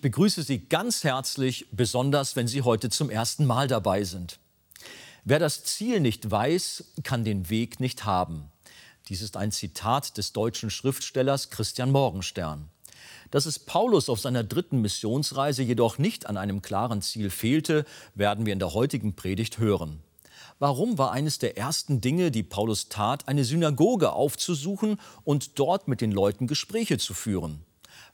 Ich begrüße Sie ganz herzlich, besonders wenn Sie heute zum ersten Mal dabei sind. Wer das Ziel nicht weiß, kann den Weg nicht haben. Dies ist ein Zitat des deutschen Schriftstellers Christian Morgenstern. Dass es Paulus auf seiner dritten Missionsreise jedoch nicht an einem klaren Ziel fehlte, werden wir in der heutigen Predigt hören. Warum war eines der ersten Dinge, die Paulus tat, eine Synagoge aufzusuchen und dort mit den Leuten Gespräche zu führen?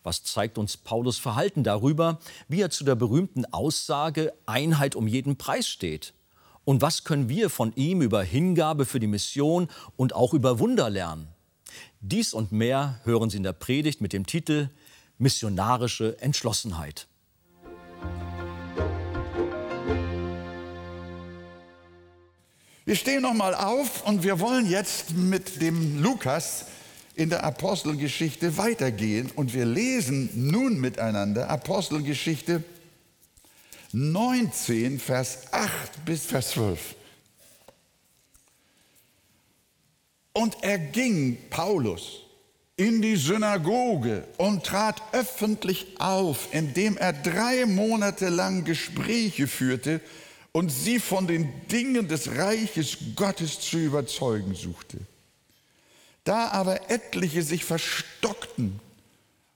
Was zeigt uns Paulus Verhalten darüber, wie er zu der berühmten Aussage Einheit um jeden Preis steht? Und was können wir von ihm über Hingabe für die Mission und auch über Wunder lernen? Dies und mehr hören Sie in der Predigt mit dem Titel Missionarische Entschlossenheit. Wir stehen noch mal auf und wir wollen jetzt mit dem Lukas in der Apostelgeschichte weitergehen und wir lesen nun miteinander Apostelgeschichte 19, Vers 8 bis Vers 12. Und er ging, Paulus, in die Synagoge und trat öffentlich auf, indem er drei Monate lang Gespräche führte und sie von den Dingen des Reiches Gottes zu überzeugen suchte. Da aber etliche sich verstockten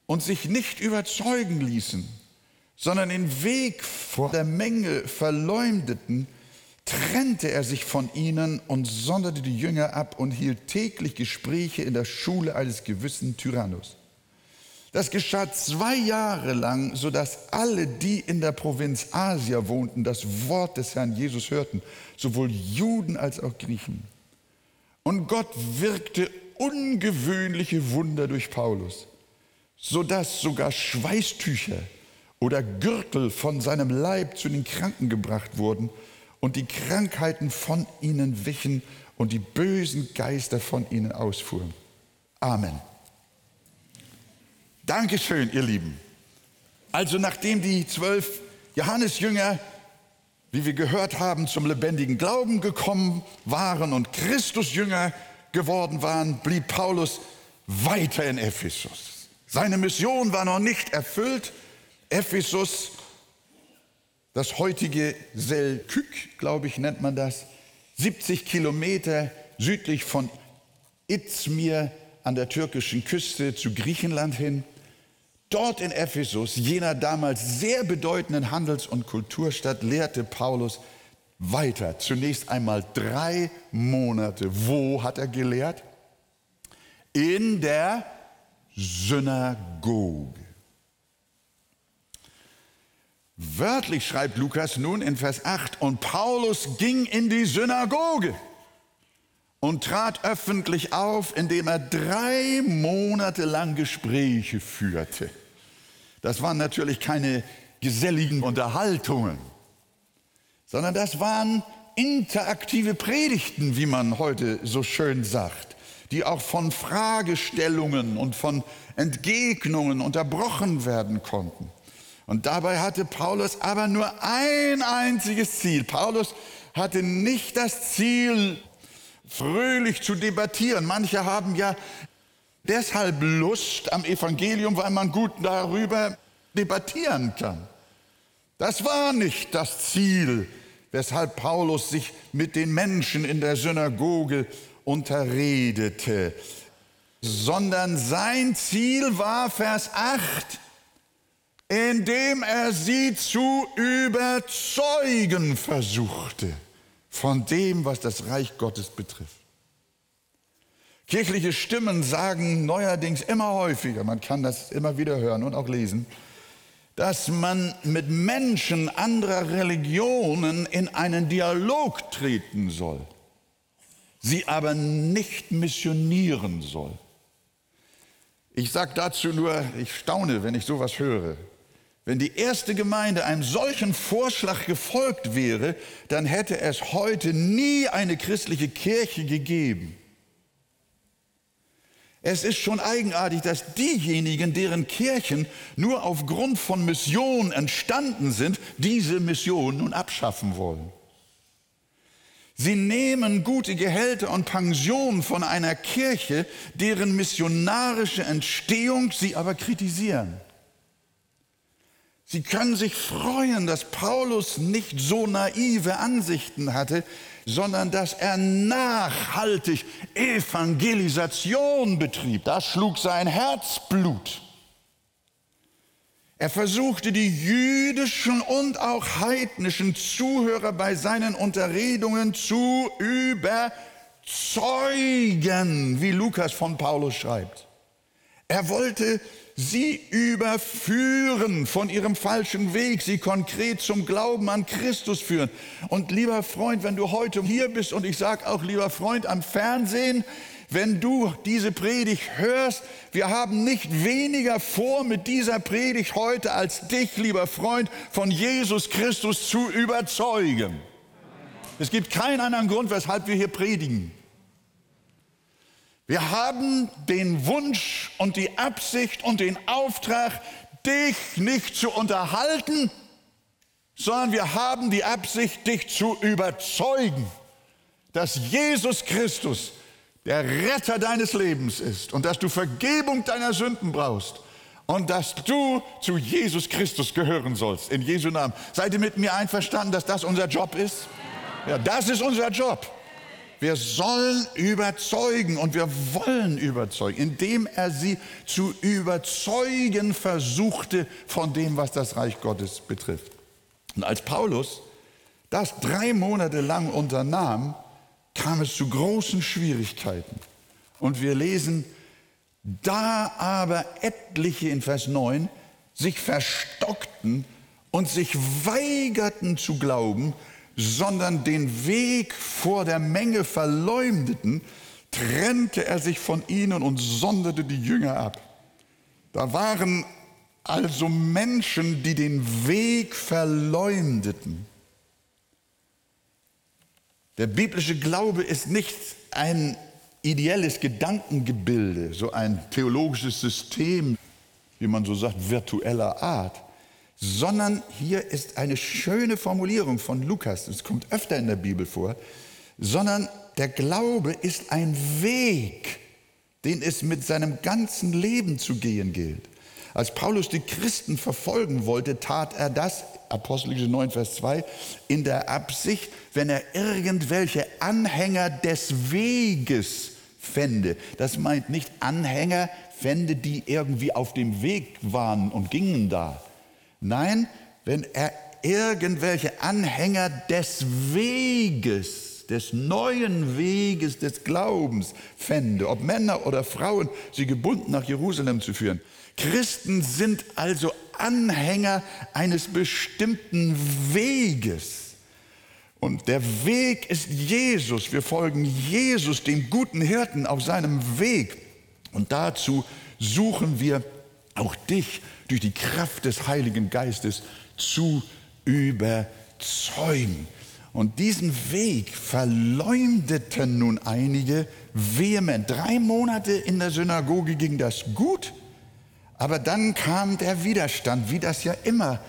und sich nicht überzeugen ließen, sondern den Weg vor der Menge verleumdeten, trennte er sich von ihnen und sonderte die Jünger ab und hielt täglich Gespräche in der Schule eines gewissen Tyrannus. Das geschah zwei Jahre lang, sodass alle, die in der Provinz Asia wohnten, das Wort des Herrn Jesus hörten, sowohl Juden als auch Griechen. Und Gott wirkte ungewöhnliche Wunder durch Paulus, sodass sogar Schweißtücher oder Gürtel von seinem Leib zu den Kranken gebracht wurden und die Krankheiten von ihnen wichen und die bösen Geister von ihnen ausfuhren. Amen. Dankeschön, ihr Lieben. Also nachdem die zwölf Johannesjünger, wie wir gehört haben, zum lebendigen Glauben gekommen waren und Christusjünger geworden waren, blieb Paulus weiter in Ephesus. Seine Mission war noch nicht erfüllt. Ephesus, das heutige Selkük, glaube ich, nennt man das, 70 Kilometer südlich von Izmir an der türkischen Küste zu Griechenland hin. Dort in Ephesus, jener damals sehr bedeutenden Handels- und Kulturstadt, lehrte Paulus weiter. Zunächst einmal drei Monate. Wo hat er gelehrt? In der Synagoge. Wörtlich schreibt Lukas nun in Vers 8, und Paulus ging in die Synagoge und trat öffentlich auf, indem er drei Monate lang Gespräche führte. Das waren natürlich keine geselligen Unterhaltungen sondern das waren interaktive Predigten, wie man heute so schön sagt, die auch von Fragestellungen und von Entgegnungen unterbrochen werden konnten. Und dabei hatte Paulus aber nur ein einziges Ziel. Paulus hatte nicht das Ziel, fröhlich zu debattieren. Manche haben ja deshalb Lust am Evangelium, weil man gut darüber debattieren kann. Das war nicht das Ziel weshalb Paulus sich mit den Menschen in der Synagoge unterredete, sondern sein Ziel war Vers 8, indem er sie zu überzeugen versuchte von dem, was das Reich Gottes betrifft. Kirchliche Stimmen sagen neuerdings immer häufiger, man kann das immer wieder hören und auch lesen, dass man mit Menschen anderer Religionen in einen Dialog treten soll, sie aber nicht missionieren soll. Ich sage dazu nur, ich staune, wenn ich sowas höre. Wenn die erste Gemeinde einem solchen Vorschlag gefolgt wäre, dann hätte es heute nie eine christliche Kirche gegeben. Es ist schon eigenartig, dass diejenigen, deren Kirchen nur aufgrund von Mission entstanden sind, diese Mission nun abschaffen wollen. Sie nehmen gute Gehälter und Pensionen von einer Kirche, deren missionarische Entstehung sie aber kritisieren. Sie können sich freuen, dass Paulus nicht so naive Ansichten hatte, sondern dass er nachhaltig Evangelisation betrieb. Das schlug sein Herzblut. Er versuchte die jüdischen und auch heidnischen Zuhörer bei seinen Unterredungen zu überzeugen, wie Lukas von Paulus schreibt. Er wollte sie überführen von ihrem falschen Weg, sie konkret zum Glauben an Christus führen. Und lieber Freund, wenn du heute hier bist und ich sage auch lieber Freund am Fernsehen, wenn du diese Predigt hörst, wir haben nicht weniger vor mit dieser Predigt heute, als dich, lieber Freund, von Jesus Christus zu überzeugen. Es gibt keinen anderen Grund, weshalb wir hier predigen. Wir haben den Wunsch und die Absicht und den Auftrag, dich nicht zu unterhalten, sondern wir haben die Absicht, dich zu überzeugen, dass Jesus Christus der Retter deines Lebens ist und dass du Vergebung deiner Sünden brauchst und dass du zu Jesus Christus gehören sollst. In Jesu Namen. Seid ihr mit mir einverstanden, dass das unser Job ist? Ja, das ist unser Job. Wir sollen überzeugen und wir wollen überzeugen, indem er sie zu überzeugen versuchte von dem, was das Reich Gottes betrifft. Und als Paulus das drei Monate lang unternahm, kam es zu großen Schwierigkeiten. Und wir lesen, da aber etliche in Vers 9 sich verstockten und sich weigerten zu glauben, sondern den Weg vor der Menge verleumdeten, trennte er sich von ihnen und sonderte die Jünger ab. Da waren also Menschen, die den Weg verleumdeten. Der biblische Glaube ist nicht ein ideelles Gedankengebilde, so ein theologisches System, wie man so sagt, virtueller Art, sondern hier ist eine schöne Formulierung von Lukas, das kommt öfter in der Bibel vor, sondern der Glaube ist ein Weg, den es mit seinem ganzen Leben zu gehen gilt. Als Paulus die Christen verfolgen wollte, tat er das, Apostelgeschichte 9, Vers 2, in der Absicht, wenn er irgendwelche Anhänger des Weges fände. Das meint nicht Anhänger fände, die irgendwie auf dem Weg waren und gingen da, Nein, wenn er irgendwelche Anhänger des Weges, des neuen Weges des Glaubens fände, ob Männer oder Frauen, sie gebunden nach Jerusalem zu führen. Christen sind also Anhänger eines bestimmten Weges. Und der Weg ist Jesus. Wir folgen Jesus, dem guten Hirten, auf seinem Weg. Und dazu suchen wir auch dich durch die Kraft des Heiligen Geistes zu überzeugen. Und diesen Weg verleumdeten nun einige vehement. Drei Monate in der Synagoge ging das gut, aber dann kam der Widerstand, wie das ja immer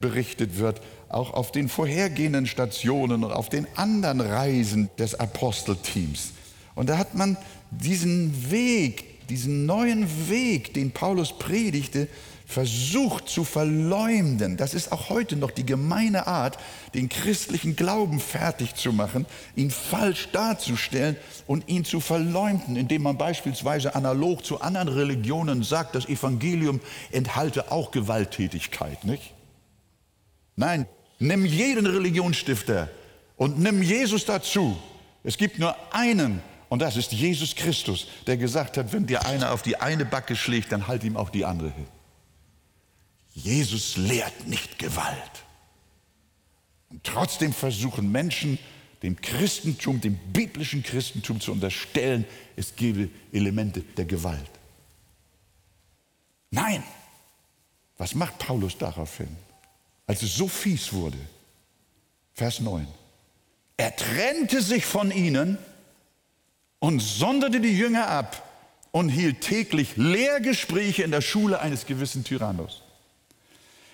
berichtet wird, auch auf den vorhergehenden Stationen und auf den anderen Reisen des Apostelteams. Und da hat man diesen Weg, diesen neuen Weg, den Paulus predigte, versucht zu verleumden. Das ist auch heute noch die gemeine Art, den christlichen Glauben fertig zu machen, ihn falsch darzustellen und ihn zu verleumden, indem man beispielsweise analog zu anderen Religionen sagt, das Evangelium enthalte auch Gewalttätigkeit, nicht? Nein, nimm jeden Religionsstifter und nimm Jesus dazu. Es gibt nur einen, und das ist Jesus Christus, der gesagt hat, wenn dir einer auf die eine Backe schlägt, dann halt ihm auch die andere hin. Jesus lehrt nicht Gewalt. Und trotzdem versuchen Menschen, dem Christentum, dem biblischen Christentum zu unterstellen, es gebe Elemente der Gewalt. Nein, was macht Paulus daraufhin, als es so fies wurde? Vers 9. Er trennte sich von ihnen und sonderte die Jünger ab und hielt täglich Lehrgespräche in der Schule eines gewissen Tyrannos.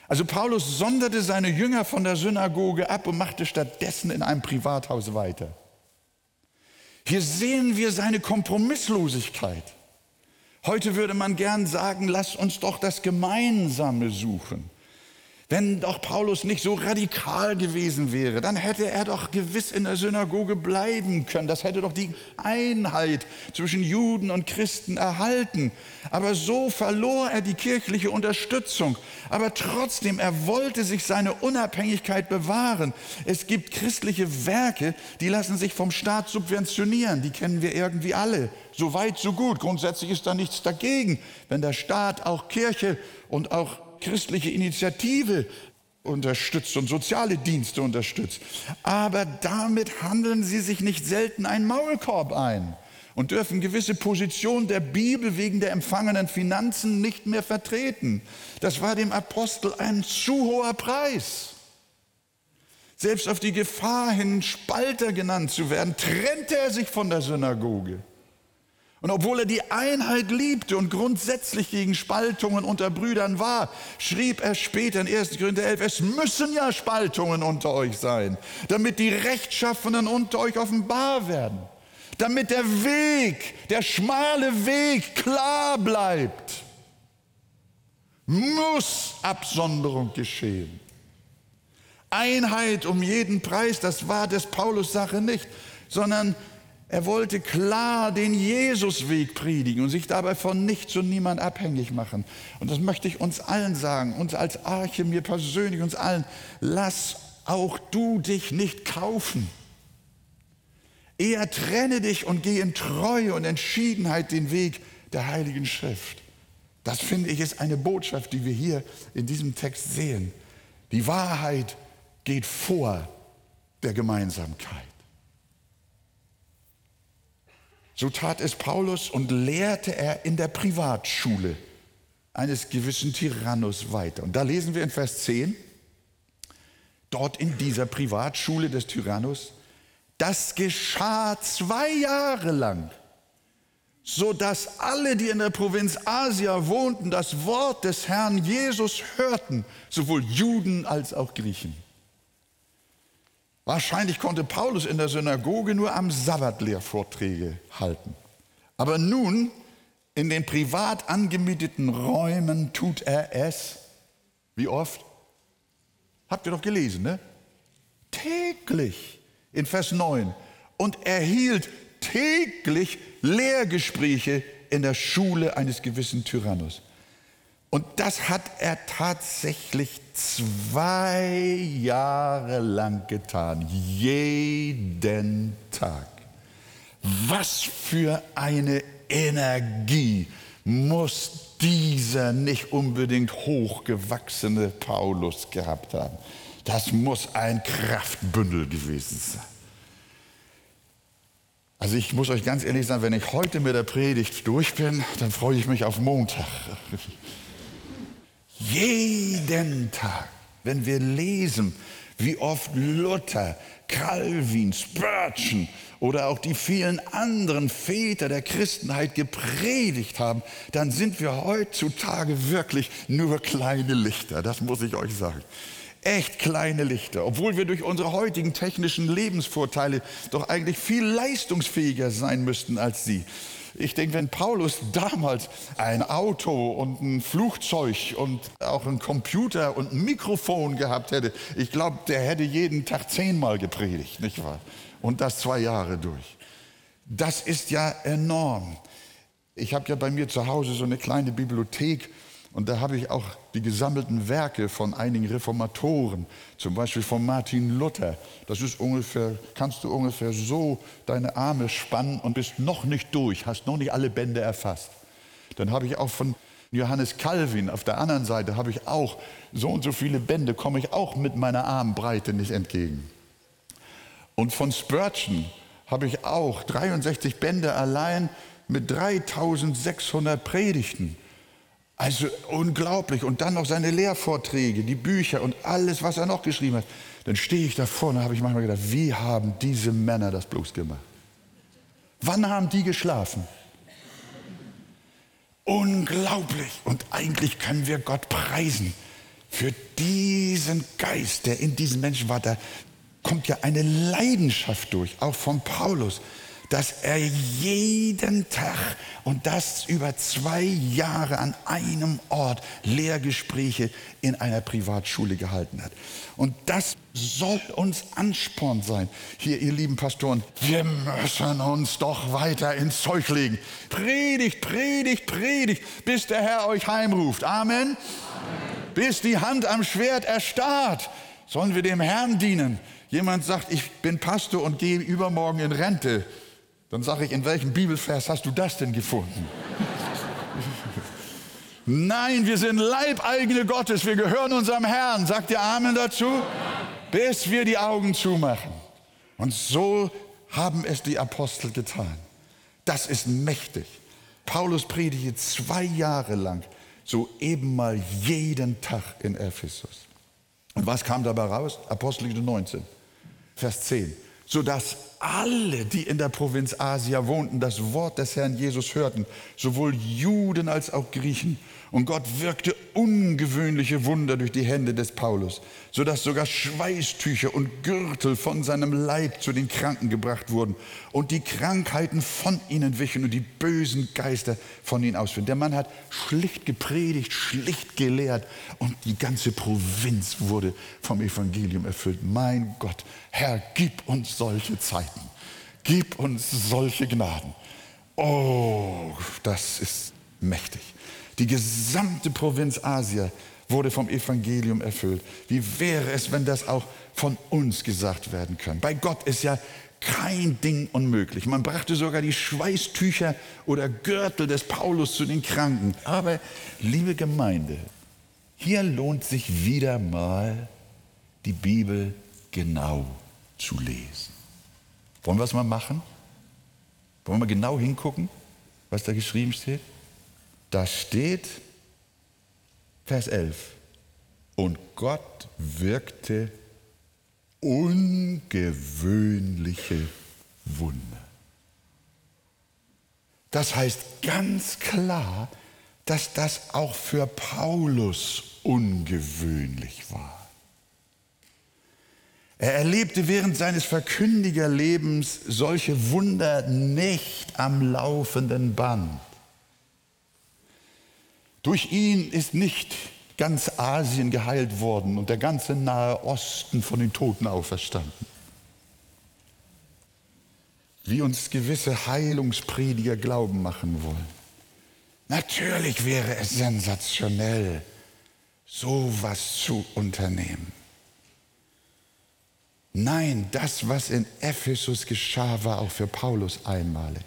Also Paulus sonderte seine Jünger von der Synagoge ab und machte stattdessen in einem Privathaus weiter. Hier sehen wir seine Kompromisslosigkeit. Heute würde man gern sagen, lass uns doch das Gemeinsame suchen. Wenn doch Paulus nicht so radikal gewesen wäre, dann hätte er doch gewiss in der Synagoge bleiben können. Das hätte doch die Einheit zwischen Juden und Christen erhalten. Aber so verlor er die kirchliche Unterstützung. Aber trotzdem, er wollte sich seine Unabhängigkeit bewahren. Es gibt christliche Werke, die lassen sich vom Staat subventionieren. Die kennen wir irgendwie alle. So weit, so gut. Grundsätzlich ist da nichts dagegen, wenn der Staat auch Kirche und auch christliche Initiative unterstützt und soziale Dienste unterstützt. Aber damit handeln sie sich nicht selten einen Maulkorb ein und dürfen gewisse Positionen der Bibel wegen der empfangenen Finanzen nicht mehr vertreten. Das war dem Apostel ein zu hoher Preis. Selbst auf die Gefahr hin, Spalter genannt zu werden, trennte er sich von der Synagoge. Und obwohl er die Einheit liebte und grundsätzlich gegen Spaltungen unter Brüdern war, schrieb er später in 1. Korinther 11, es müssen ja Spaltungen unter euch sein, damit die Rechtschaffenen unter euch offenbar werden, damit der Weg, der schmale Weg klar bleibt. Muss Absonderung geschehen. Einheit um jeden Preis, das war des Paulus Sache nicht, sondern er wollte klar den Jesusweg predigen und sich dabei von nichts und niemand abhängig machen. Und das möchte ich uns allen sagen, uns als Arche, mir persönlich, uns allen. Lass auch du dich nicht kaufen. Eher trenne dich und geh in Treue und Entschiedenheit den Weg der Heiligen Schrift. Das finde ich ist eine Botschaft, die wir hier in diesem Text sehen. Die Wahrheit geht vor der Gemeinsamkeit. So tat es Paulus und lehrte er in der Privatschule eines gewissen Tyrannus weiter. Und da lesen wir in Vers 10, dort in dieser Privatschule des Tyrannus, das geschah zwei Jahre lang, so dass alle, die in der Provinz Asia wohnten, das Wort des Herrn Jesus hörten, sowohl Juden als auch Griechen. Wahrscheinlich konnte Paulus in der Synagoge nur am Sabbat Lehrvorträge halten. Aber nun, in den privat angemieteten Räumen tut er es. Wie oft? Habt ihr doch gelesen, ne? Täglich in Vers 9. Und er hielt täglich Lehrgespräche in der Schule eines gewissen Tyrannus. Und das hat er tatsächlich zwei Jahre lang getan, jeden Tag. Was für eine Energie muss dieser nicht unbedingt hochgewachsene Paulus gehabt haben. Das muss ein Kraftbündel gewesen sein. Also ich muss euch ganz ehrlich sagen, wenn ich heute mit der Predigt durch bin, dann freue ich mich auf Montag. Jeden Tag, wenn wir lesen, wie oft Luther, Calvin, Spurgeon oder auch die vielen anderen Väter der Christenheit gepredigt haben, dann sind wir heutzutage wirklich nur kleine Lichter. Das muss ich euch sagen. Echt kleine Lichter, obwohl wir durch unsere heutigen technischen Lebensvorteile doch eigentlich viel leistungsfähiger sein müssten als sie. Ich denke, wenn Paulus damals ein Auto und ein Flugzeug und auch einen Computer und ein Mikrofon gehabt hätte, ich glaube, der hätte jeden Tag zehnmal gepredigt, nicht wahr? Und das zwei Jahre durch. Das ist ja enorm. Ich habe ja bei mir zu Hause so eine kleine Bibliothek und da habe ich auch die gesammelten Werke von einigen Reformatoren, zum Beispiel von Martin Luther. Das ist ungefähr, kannst du ungefähr so deine Arme spannen und bist noch nicht durch, hast noch nicht alle Bände erfasst. Dann habe ich auch von Johannes Calvin auf der anderen Seite habe ich auch so und so viele Bände, komme ich auch mit meiner Armbreite nicht entgegen. Und von Spurgeon habe ich auch 63 Bände allein mit 3600 Predigten. Also unglaublich. Und dann noch seine Lehrvorträge, die Bücher und alles, was er noch geschrieben hat. Dann stehe ich da vorne und habe ich manchmal gedacht, wie haben diese Männer das bloß gemacht? Wann haben die geschlafen? Unglaublich. Und eigentlich können wir Gott preisen für diesen Geist, der in diesen Menschen war. Da kommt ja eine Leidenschaft durch, auch von Paulus dass er jeden Tag und das über zwei Jahre an einem Ort Lehrgespräche in einer Privatschule gehalten hat. Und das soll uns Ansporn sein. Hier, ihr lieben Pastoren, wir müssen uns doch weiter ins Zeug legen. Predigt, predigt, predigt, bis der Herr euch heimruft. Amen. Amen. Bis die Hand am Schwert erstarrt, sollen wir dem Herrn dienen. Jemand sagt, ich bin Pastor und gehe übermorgen in Rente. Dann sage ich, in welchem Bibelvers hast du das denn gefunden? Nein, wir sind Leibeigene Gottes, wir gehören unserem Herrn. Sagt ihr Amen dazu? Bis wir die Augen zumachen. Und so haben es die Apostel getan. Das ist mächtig. Paulus predigte zwei Jahre lang, so eben mal jeden Tag in Ephesus. Und was kam dabei raus? Apostelgeschichte 19, Vers 10 sodass alle, die in der Provinz Asia wohnten, das Wort des Herrn Jesus hörten, sowohl Juden als auch Griechen. Und Gott wirkte ungewöhnliche Wunder durch die Hände des Paulus, sodass sogar Schweißtücher und Gürtel von seinem Leib zu den Kranken gebracht wurden und die Krankheiten von ihnen wichen und die bösen Geister von ihnen ausführen. Der Mann hat schlicht gepredigt, schlicht gelehrt und die ganze Provinz wurde vom Evangelium erfüllt. Mein Gott, Herr, gib uns solche Zeiten, gib uns solche Gnaden. Oh, das ist mächtig. Die gesamte Provinz Asia wurde vom Evangelium erfüllt. Wie wäre es, wenn das auch von uns gesagt werden könnte? Bei Gott ist ja kein Ding unmöglich. Man brachte sogar die Schweißtücher oder Gürtel des Paulus zu den Kranken. Aber, liebe Gemeinde, hier lohnt sich wieder mal die Bibel genau zu lesen. Wollen wir es mal machen? Wollen wir mal genau hingucken, was da geschrieben steht? Da steht Vers 11. Und Gott wirkte ungewöhnliche Wunder. Das heißt ganz klar, dass das auch für Paulus ungewöhnlich war. Er erlebte während seines Verkündigerlebens solche Wunder nicht am laufenden Band. Durch ihn ist nicht ganz Asien geheilt worden und der ganze Nahe Osten von den Toten auferstanden. Wie uns gewisse Heilungsprediger glauben machen wollen. Natürlich wäre es sensationell, sowas zu unternehmen. Nein, das, was in Ephesus geschah, war auch für Paulus einmalig.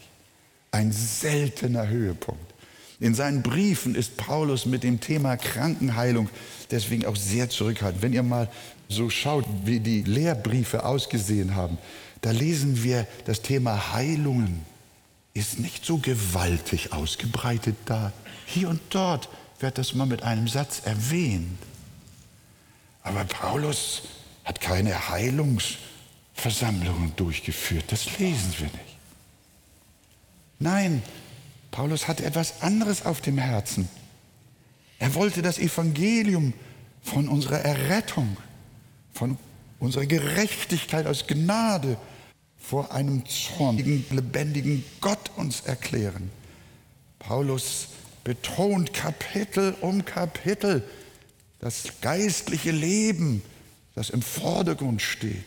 Ein seltener Höhepunkt. In seinen Briefen ist Paulus mit dem Thema Krankenheilung deswegen auch sehr zurückhaltend. Wenn ihr mal so schaut, wie die Lehrbriefe ausgesehen haben, da lesen wir, das Thema Heilungen ist nicht so gewaltig ausgebreitet da. Hier und dort wird das mal mit einem Satz erwähnt. Aber Paulus hat keine Heilungsversammlungen durchgeführt. Das lesen wir nicht. Nein, Paulus hatte etwas anderes auf dem Herzen. Er wollte das Evangelium von unserer Errettung, von unserer Gerechtigkeit aus Gnade vor einem zornigen, lebendigen Gott uns erklären. Paulus betont Kapitel um Kapitel das geistliche Leben, das im Vordergrund steht,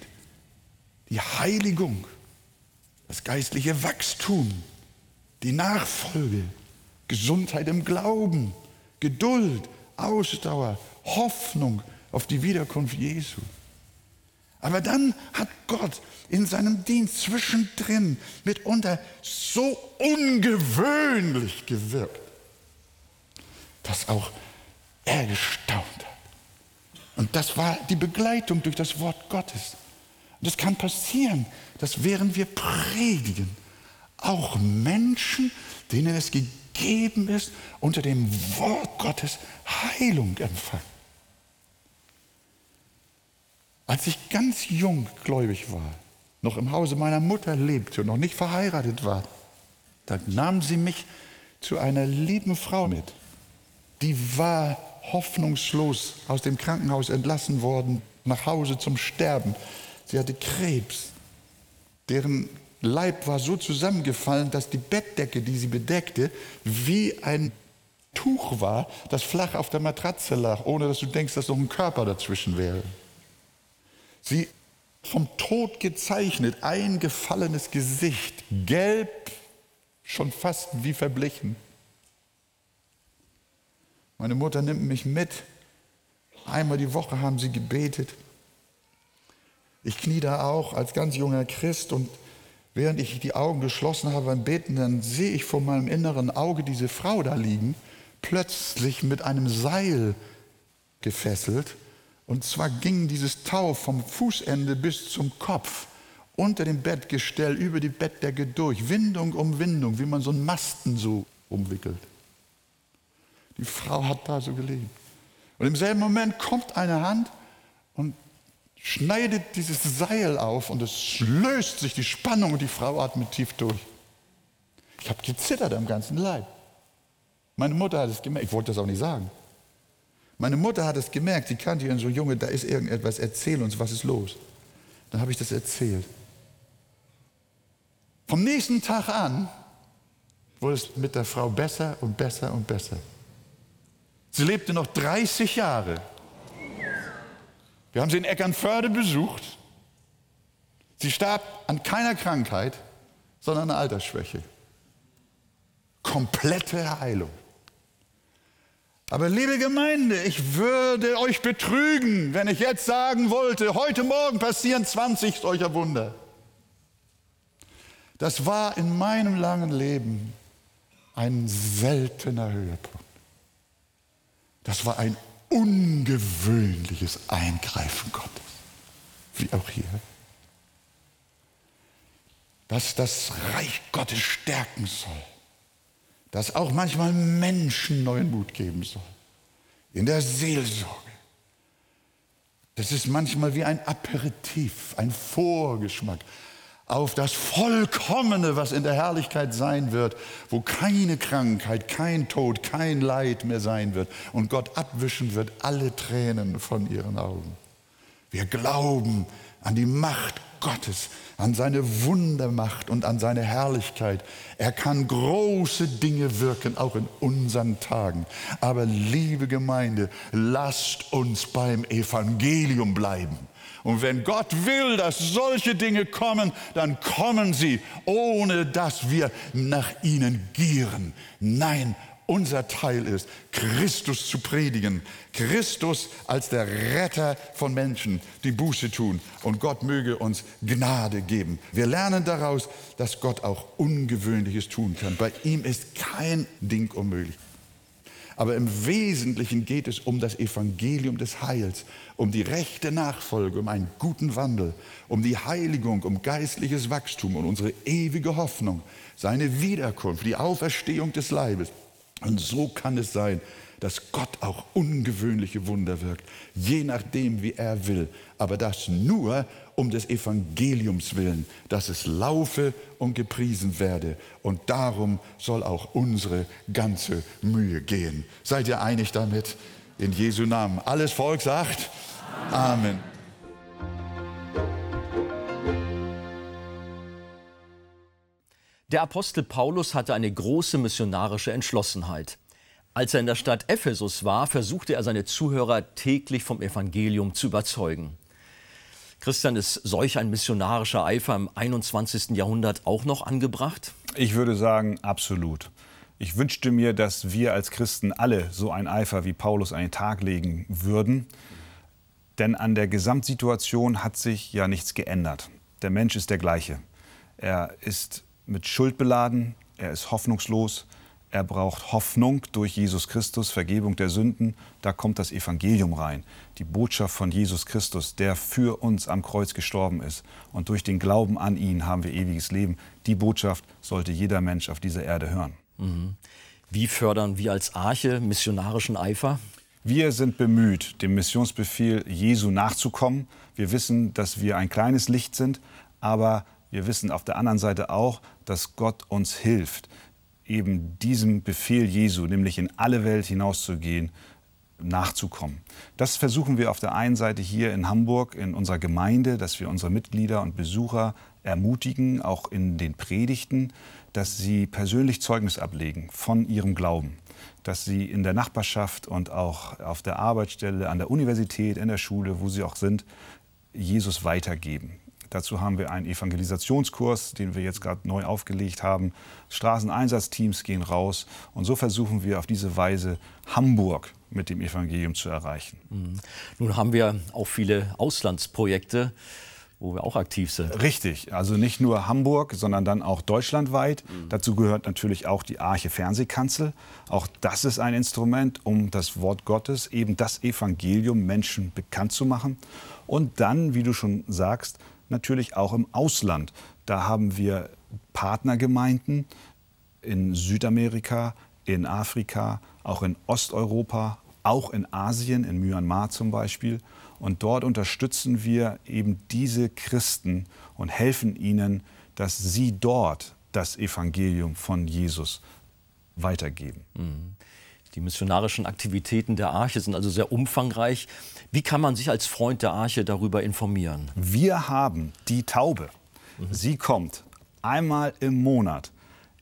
die Heiligung, das geistliche Wachstum, die Nachfolge, Gesundheit im Glauben, Geduld, Ausdauer, Hoffnung auf die Wiederkunft Jesu. Aber dann hat Gott in seinem Dienst zwischendrin mitunter so ungewöhnlich gewirkt, dass auch er gestaunt. Und das war die Begleitung durch das Wort Gottes. Und es kann passieren, dass während wir predigen, auch Menschen, denen es gegeben ist, unter dem Wort Gottes Heilung empfangen. Als ich ganz jung gläubig war, noch im Hause meiner Mutter lebte und noch nicht verheiratet war, da nahm sie mich zu einer lieben Frau mit. Die war hoffnungslos aus dem Krankenhaus entlassen worden, nach Hause zum Sterben. Sie hatte Krebs, deren Leib war so zusammengefallen, dass die Bettdecke, die sie bedeckte, wie ein Tuch war, das flach auf der Matratze lag, ohne dass du denkst, dass noch ein Körper dazwischen wäre. Sie vom Tod gezeichnet, eingefallenes Gesicht, gelb, schon fast wie verblichen. Meine Mutter nimmt mich mit. Einmal die Woche haben sie gebetet. Ich knie da auch als ganz junger Christ und während ich die Augen geschlossen habe beim Beten, dann sehe ich vor meinem inneren Auge diese Frau da liegen, plötzlich mit einem Seil gefesselt. Und zwar ging dieses Tau vom Fußende bis zum Kopf unter dem Bettgestell über die Bettdecke durch, Windung um Windung, wie man so einen Masten so umwickelt. Die Frau hat da so gelegen. Und im selben Moment kommt eine Hand und schneidet dieses Seil auf und es löst sich die Spannung und die Frau atmet tief durch. Ich habe gezittert am ganzen Leib. Meine Mutter hat es gemerkt, ich wollte das auch nicht sagen. Meine Mutter hat es gemerkt, sie kannte ihren so Junge, da ist irgendetwas, erzähl uns, was ist los. Dann habe ich das erzählt. Vom nächsten Tag an wurde es mit der Frau besser und besser und besser. Sie lebte noch 30 Jahre wir haben sie in Eckernförde besucht. Sie starb an keiner Krankheit, sondern an Altersschwäche. Komplette Heilung. Aber liebe Gemeinde, ich würde euch betrügen, wenn ich jetzt sagen wollte, heute Morgen passieren 20 solcher Wunder. Das war in meinem langen Leben ein seltener Höhepunkt. Das war ein ungewöhnliches Eingreifen Gottes, wie auch hier. Dass das Reich Gottes stärken soll, dass auch manchmal Menschen neuen Mut geben soll, in der Seelsorge. Das ist manchmal wie ein Aperitif, ein Vorgeschmack auf das Vollkommene, was in der Herrlichkeit sein wird, wo keine Krankheit, kein Tod, kein Leid mehr sein wird und Gott abwischen wird alle Tränen von ihren Augen. Wir glauben an die Macht Gottes, an seine Wundermacht und an seine Herrlichkeit. Er kann große Dinge wirken, auch in unseren Tagen. Aber liebe Gemeinde, lasst uns beim Evangelium bleiben. Und wenn Gott will, dass solche Dinge kommen, dann kommen sie, ohne dass wir nach ihnen gieren. Nein, unser Teil ist, Christus zu predigen. Christus als der Retter von Menschen, die Buße tun. Und Gott möge uns Gnade geben. Wir lernen daraus, dass Gott auch Ungewöhnliches tun kann. Bei ihm ist kein Ding unmöglich. Aber im Wesentlichen geht es um das Evangelium des Heils, um die rechte Nachfolge, um einen guten Wandel, um die Heiligung, um geistliches Wachstum und unsere ewige Hoffnung, seine Wiederkunft, die Auferstehung des Leibes. Und so kann es sein, dass Gott auch ungewöhnliche Wunder wirkt, je nachdem, wie er will. Aber das nur um des Evangeliums willen, dass es laufe und gepriesen werde. Und darum soll auch unsere ganze Mühe gehen. Seid ihr einig damit? In Jesu Namen. Alles Volk sagt Amen. Der Apostel Paulus hatte eine große missionarische Entschlossenheit. Als er in der Stadt Ephesus war, versuchte er seine Zuhörer täglich vom Evangelium zu überzeugen. Christian, ist solch ein missionarischer Eifer im 21. Jahrhundert auch noch angebracht? Ich würde sagen, absolut. Ich wünschte mir, dass wir als Christen alle so einen Eifer wie Paulus an den Tag legen würden. Denn an der Gesamtsituation hat sich ja nichts geändert. Der Mensch ist der gleiche. Er ist mit Schuld beladen, er ist hoffnungslos, er braucht Hoffnung durch Jesus Christus, Vergebung der Sünden. Da kommt das Evangelium rein. Die Botschaft von Jesus Christus, der für uns am Kreuz gestorben ist. Und durch den Glauben an ihn haben wir ewiges Leben. Die Botschaft sollte jeder Mensch auf dieser Erde hören. Mhm. Wie fördern wir als Arche missionarischen Eifer? Wir sind bemüht, dem Missionsbefehl Jesu nachzukommen. Wir wissen, dass wir ein kleines Licht sind, aber wir wissen auf der anderen Seite auch, dass Gott uns hilft eben diesem Befehl Jesu, nämlich in alle Welt hinauszugehen, nachzukommen. Das versuchen wir auf der einen Seite hier in Hamburg in unserer Gemeinde, dass wir unsere Mitglieder und Besucher ermutigen, auch in den Predigten, dass sie persönlich Zeugnis ablegen von ihrem Glauben, dass sie in der Nachbarschaft und auch auf der Arbeitsstelle, an der Universität, in der Schule, wo sie auch sind, Jesus weitergeben. Dazu haben wir einen Evangelisationskurs, den wir jetzt gerade neu aufgelegt haben. Straßeneinsatzteams gehen raus und so versuchen wir auf diese Weise Hamburg mit dem Evangelium zu erreichen. Mhm. Nun haben wir auch viele Auslandsprojekte wo wir auch aktiv sind. Richtig, also nicht nur Hamburg, sondern dann auch deutschlandweit. Mhm. Dazu gehört natürlich auch die Arche Fernsehkanzel. Auch das ist ein Instrument, um das Wort Gottes, eben das Evangelium Menschen bekannt zu machen. Und dann, wie du schon sagst, natürlich auch im Ausland. Da haben wir Partnergemeinden in Südamerika, in Afrika, auch in Osteuropa, auch in Asien, in Myanmar zum Beispiel. Und dort unterstützen wir eben diese Christen und helfen ihnen, dass sie dort das Evangelium von Jesus weitergeben. Mhm. Die missionarischen Aktivitäten der Arche sind also sehr umfangreich. Wie kann man sich als Freund der Arche darüber informieren? Wir haben die Taube. Mhm. Sie kommt einmal im Monat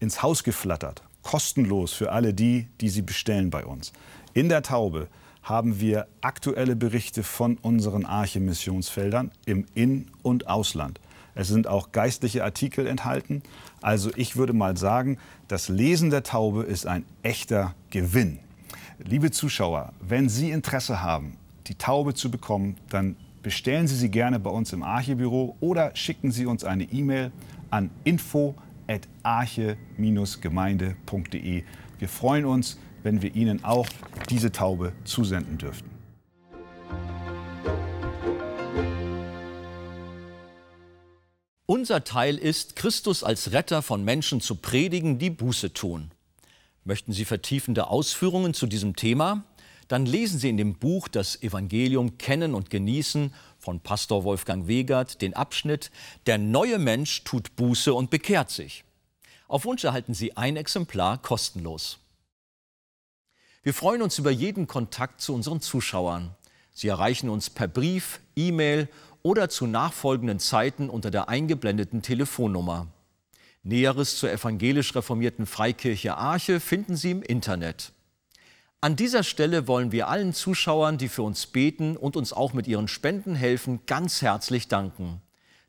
ins Haus geflattert, kostenlos für alle die, die sie bestellen bei uns. In der Taube haben wir aktuelle Berichte von unseren Arche-Missionsfeldern im In- und Ausland. Es sind auch geistliche Artikel enthalten. Also ich würde mal sagen, das Lesen der Taube ist ein echter Gewinn. Liebe Zuschauer, wenn Sie Interesse haben, die Taube zu bekommen, dann bestellen Sie sie gerne bei uns im Archebüro oder schicken Sie uns eine E-Mail an info@arche-gemeinde.de. Wir freuen uns, wenn wir Ihnen auch diese Taube zusenden dürften. Unser Teil ist, Christus als Retter von Menschen zu predigen, die Buße tun. Möchten Sie vertiefende Ausführungen zu diesem Thema? Dann lesen Sie in dem Buch Das Evangelium Kennen und Genießen von Pastor Wolfgang Wegert den Abschnitt Der neue Mensch tut Buße und bekehrt sich. Auf Wunsch erhalten Sie ein Exemplar kostenlos. Wir freuen uns über jeden Kontakt zu unseren Zuschauern. Sie erreichen uns per Brief, E-Mail oder zu nachfolgenden Zeiten unter der eingeblendeten Telefonnummer. Näheres zur evangelisch reformierten Freikirche Arche finden Sie im Internet. An dieser Stelle wollen wir allen Zuschauern, die für uns beten und uns auch mit ihren Spenden helfen, ganz herzlich danken.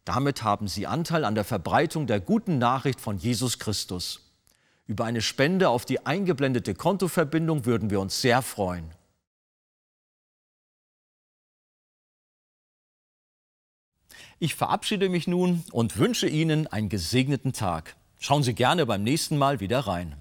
Damit haben Sie Anteil an der Verbreitung der guten Nachricht von Jesus Christus. Über eine Spende auf die eingeblendete Kontoverbindung würden wir uns sehr freuen. Ich verabschiede mich nun und wünsche Ihnen einen gesegneten Tag. Schauen Sie gerne beim nächsten Mal wieder rein.